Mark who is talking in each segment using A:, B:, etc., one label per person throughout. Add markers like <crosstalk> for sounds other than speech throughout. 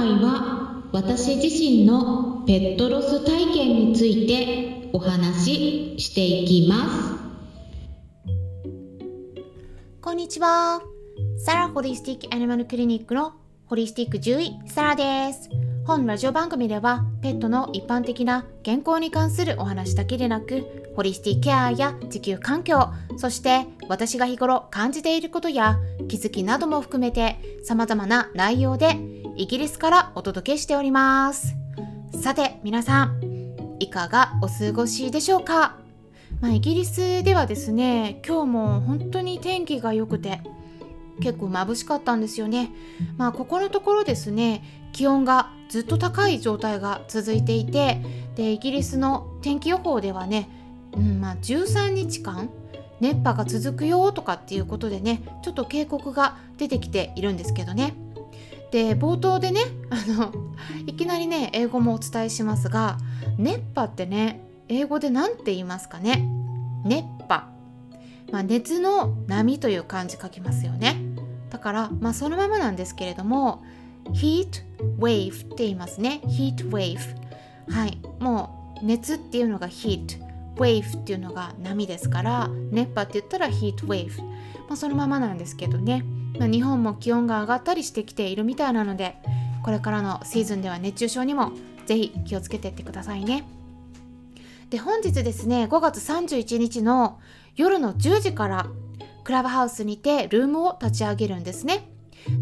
A: 回は私自身のペットロス体験についてお話ししていきます。
B: こんにちは。サラホリスティックアニマルクリニックのホリスティック獣医サラです。本ラジオ番組ではペットの一般的な健康に関するお話だけでなくホリスティケアや地球環境そして私が日頃感じていることや気づきなども含めて様々な内容でイギリスからお届けしておりますさて皆さんいかがお過ごしでしょうか？まあ、イギリスではですね今日も本当に天気が良くて結構眩しかったんですよね。まあここのところですね気温がずっと高い状態が続いていてでイギリスの天気予報ではね、うんまあ、13日間熱波が続くよとかっていうことでねちょっと警告が出てきているんですけどね。で冒頭でね <laughs> あのいきなりね英語もお伝えしますが熱波ってね英語で何て言いますかね？熱波、まあ、熱の波という漢字書きますよね。だから、まあ、そのままなんですけれども heat wave って言いますね。heat wave はい。もう熱っていうのが heat wave っていうのが波ですから熱波って言ったら heat wave、まあ、そのままなんですけどね、まあ、日本も気温が上がったりしてきているみたいなのでこれからのシーズンでは熱中症にもぜひ気をつけていってくださいね。で本日ですね5月31日の夜の10時からクラブハウスにてルームを立ち上げるんですね。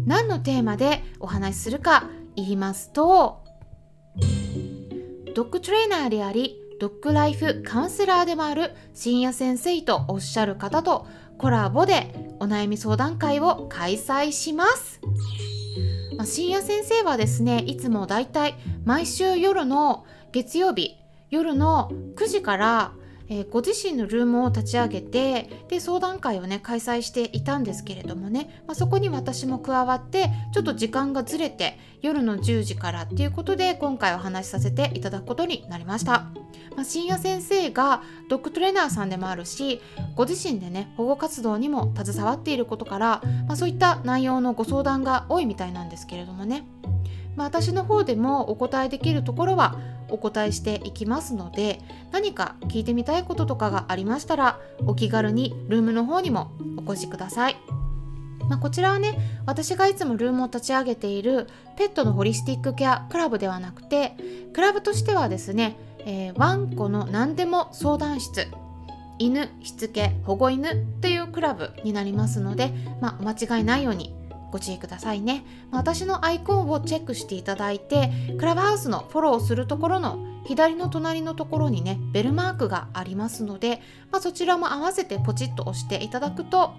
B: 何のテーマでお話しするか言いますとドッグトレーナーでありドッグライフカウンセラーでもある深夜先生とおっしゃる方とコラボでお悩み相談会を開催します。まあ、深夜先生はですねいつもだいたい毎週夜の月曜日夜の9時からえー、ご自身のルームを立ち上げてで相談会をね開催していたんですけれどもね、まあ、そこに私も加わってちょっと時間がずれて夜の10時からっていうことで今回お話しさせていただくことになりました、まあ、深夜先生がドッグトレーナーさんでもあるしご自身でね保護活動にも携わっていることから、まあ、そういった内容のご相談が多いみたいなんですけれどもね。まあ、私の方でもお答えできるところはお答えしていきますので何か聞いてみたいこととかがありましたらお気軽にルームの方にもお越しください。まあ、こちらはね私がいつもルームを立ち上げているペットのホリスティックケアクラブではなくてクラブとしてはですね、えー、ワンコの何でも相談室犬しつけ保護犬というクラブになりますので、まあ、お間違いないようにご注意くださいね。私のアイコンをチェックしていただいて、クラブハウスのフォローするところの左の隣のところにね、ベルマークがありますので、まあ、そちらも合わせてポチッと押していただくと、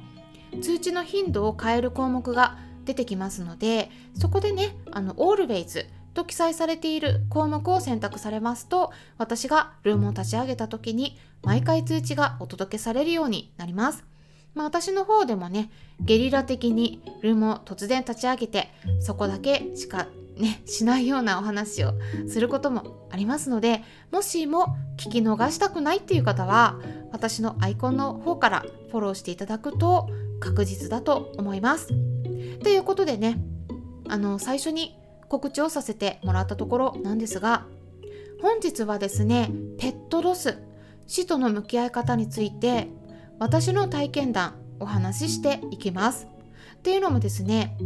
B: 通知の頻度を変える項目が出てきますので、そこでね、あの、always と記載されている項目を選択されますと、私がルームを立ち上げた時に毎回通知がお届けされるようになります。まあ、私の方でもねゲリラ的にルームを突然立ち上げてそこだけしかねしないようなお話をすることもありますのでもしも聞き逃したくないっていう方は私のアイコンの方からフォローしていただくと確実だと思います。ということでねあの最初に告知をさせてもらったところなんですが本日はですねペットロス死との向き合い方について私の体験談お話ししていきます。っていうのもですね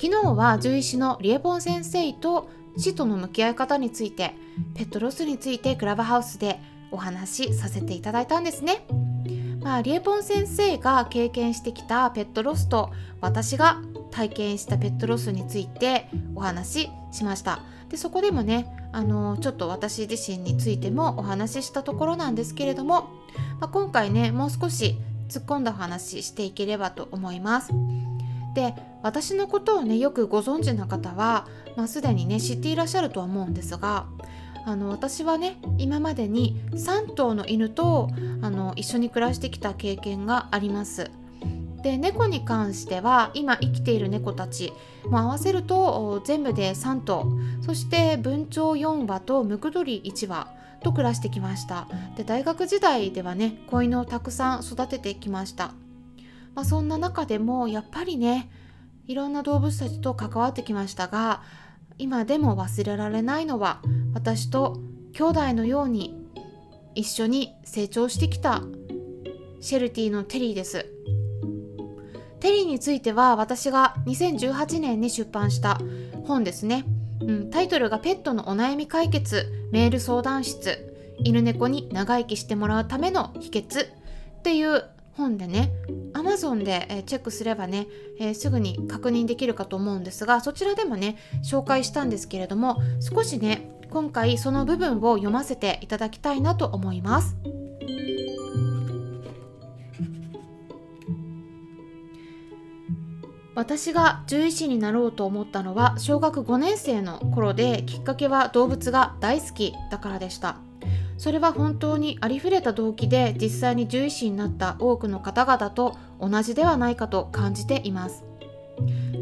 B: 昨日は獣医師のリエポン先生と死との向き合い方についてペットロスについてクラブハウスでお話しさせていただいたんですね。まあ、リエポン先生が経験してきたペットロスと私が体験したペットロスについてお話ししました。でそこでもねあのちょっと私自身についてもお話ししたところなんですけれどもまあ、今回ねもう少し突っ込んだお話していければと思います。で私のことをねよくご存知な方は、まあ、すでにね知っていらっしゃるとは思うんですがあの私はね今までに3頭の犬とあの一緒に暮らしてきた経験があります。で猫に関しては今生きている猫たちも合わせると全部で3頭。そして文鳥4羽とムクドリ1羽と暮らしてきました。で大学時代ではね子犬をたくさん育ててきました、まあ、そんな中でもやっぱりねいろんな動物たちと関わってきましたが今でも忘れられないのは私と兄弟のように一緒に成長してきたシェルティのテリーです。テリーについては私が2018年に出版した本ですね、うん、タイトルが「ペットのお悩み解決メール相談室犬猫に長生きしてもらうための秘訣」っていう本でね Amazon で、えチェックすればね、えー、すぐに確認できるかと思うんですがそちらでもね紹介したんですけれども少しね今回その部分を読ませていただきたいなと思います。私が獣医師になろうと思ったのは小学5年生の頃できっかけは動物が大好きだからでした。それは本当にありふれた動機で実際に獣医師になった多くの方々と同じではないかと感じています。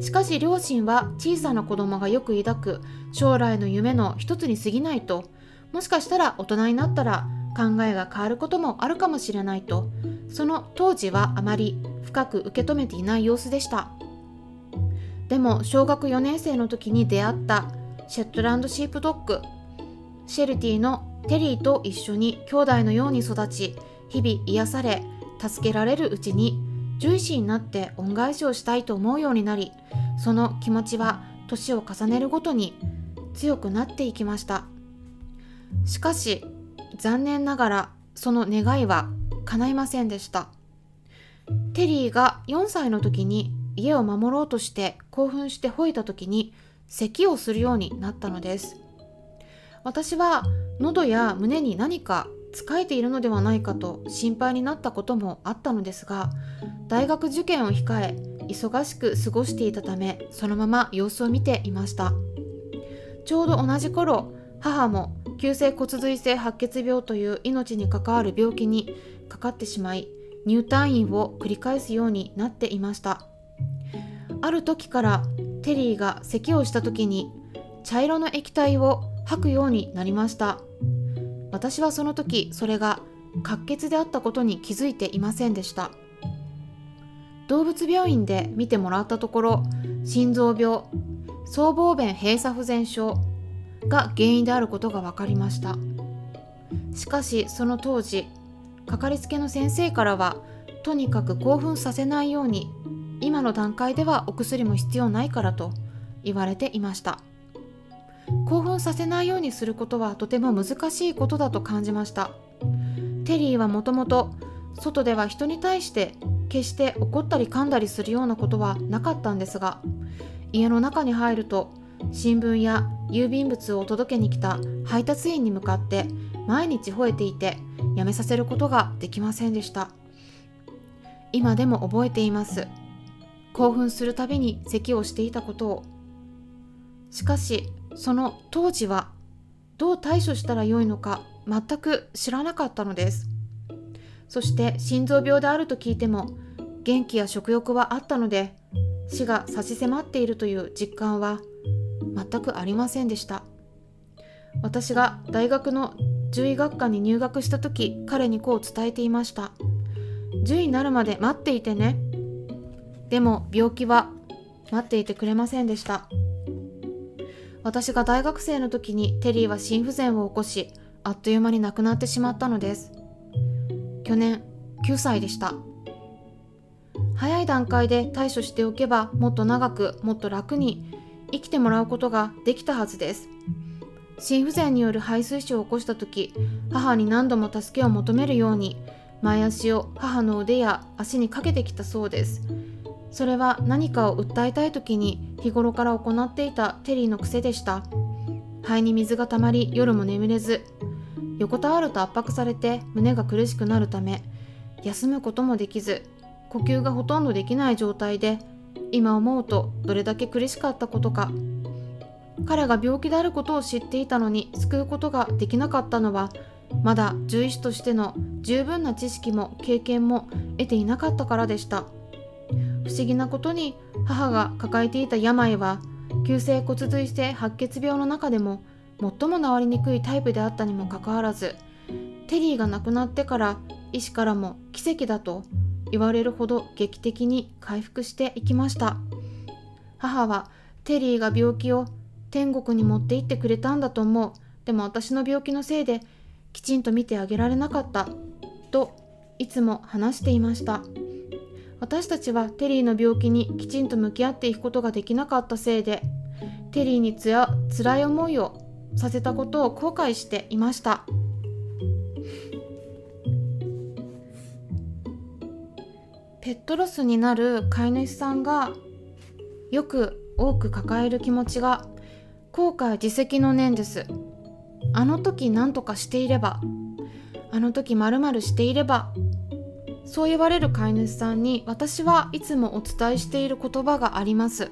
B: しかし両親は小さな子供がよく抱く将来の夢の一つに過ぎないともしかしたら大人になったら考えが変わることもあるかもしれないとその当時はあまり深く受け止めていない様子でした。でも小学4年生の時に出会ったシェットランドシープドッグ。シェルティのテリーと一緒に兄弟のように育ち日々癒され助けられるうちに獣医師になって恩返しをしたいと思うようになりその気持ちは年を重ねるごとに強くなっていきました。しかし残念ながらその願いは叶いませんでした。テリーが4歳の時に家を守ろうとして興奮して吠えた時に咳をするようになったのです。私は喉や胸に何か使えているのではないかと心配になったこともあったのですが大学受験を控え忙しく過ごしていたためそのまま様子を見ていました。ちょうど同じ頃母も急性骨髄性白血病という命に関わる病気にかかってしまい入退院を繰り返すようになっていました。ある時からテリーが咳をした時に茶色の液体を吐くようになりました。私はその時それが滑血であったことに気づいていませんでした。動物病院で見てもらったところ心臓病僧帽弁閉鎖不全症が原因であることが分かりました。しかしその当時かかりつけの先生からはとにかく興奮させないように今の段階ではお薬も必要ないからと言われていました。興奮させないようにすることはとても難しいことだと感じました。テリーはもともと外では人に対して決して怒ったり噛んだりするようなことはなかったんですが家の中に入ると新聞や郵便物を届けに来た配達員に向かって毎日吠えていてやめさせることができませんでした。今でも覚えています。興奮するたびに咳をしていたことを。しかしその当時はどう対処したらよいのか全く知らなかったのです。そして心臓病であると聞いても元気や食欲はあったので死が差し迫っているという実感は全くありませんでした。私が大学の獣医学科に入学した時彼にこう伝えていました。獣医になるまで待っていてね。でも病気は待っていてくれませんでした。私が大学生の時にテリーは心不全を起こしあっという間に亡くなってしまったのです。去年9歳でした。早い段階で対処しておけばもっと長くもっと楽に生きてもらうことができたはずです。心不全による肺水腫を起こした時母に何度も助けを求めるように前足を母の腕や足にかけてきたそうです。それは何かを訴えたい時に日頃から行っていたテリーの癖でした。肺に水が溜まり夜も眠れず横たわると圧迫されて胸が苦しくなるため休むこともできず呼吸がほとんどできない状態で今思うとどれだけ苦しかったことか。彼が病気であることを知っていたのに救うことができなかったのはまだ獣医師としての十分な知識も経験も得ていなかったからでした。不思議なことに母が抱えていた病は急性骨髄性白血病の中でも最も治りにくいタイプであったにもかかわらずテリーが亡くなってから医師からも奇跡だと言われるほど劇的に回復していきました。母はテリーが病気を天国に持って行ってくれたんだと思う。でも私の病気のせいできちんと見てあげられなかったといつも話していました。私たちはテリーの病気にきちんと向き合っていくことができなかったせいでテリーにつや辛い思いをさせたことを後悔していました。ペットロスになる飼い主さんがよく多く抱える気持ちが後悔自責の念です。あの時何とかしていればあの時まるしていればそう言われる飼い主さんに私はいつもお伝えしている言葉があります。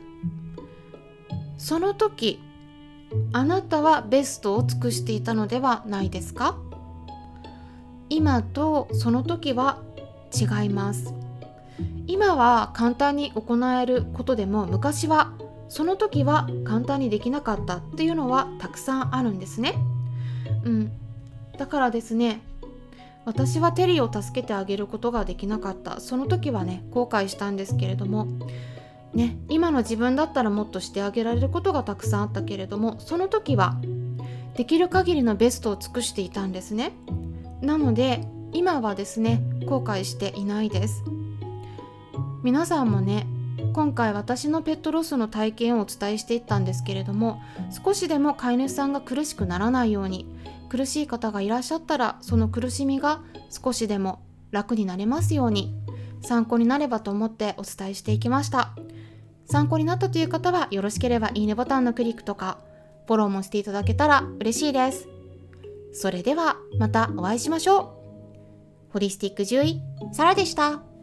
B: その時あなたはベストを尽くしていたのではないですか？今とその時は違います。今は簡単に行えることでも昔はその時は簡単にできなかったっていうのはたくさんあるんですね。うん、だからですね私はテリーを助けてあげることができなかった。その時はね後悔したんですけれどもね今の自分だったらもっとしてあげられることがたくさんあったけれどもその時はできる限りのベストを尽くしていたんですね。なので今はですね後悔していないです。皆さんもね今回私のペットロスの体験をお伝えしていったんですけれども少しでも飼い主さんが苦しくならないように苦しい方がいらっしゃったらその苦しみが少しでも楽になれますように参考になればと思ってお伝えしていきました。参考になったという方はよろしければいいねボタンのクリックとかフォローもしていただけたら嬉しいです。それではまたお会いしましょう。ホリスティック獣医サラでした。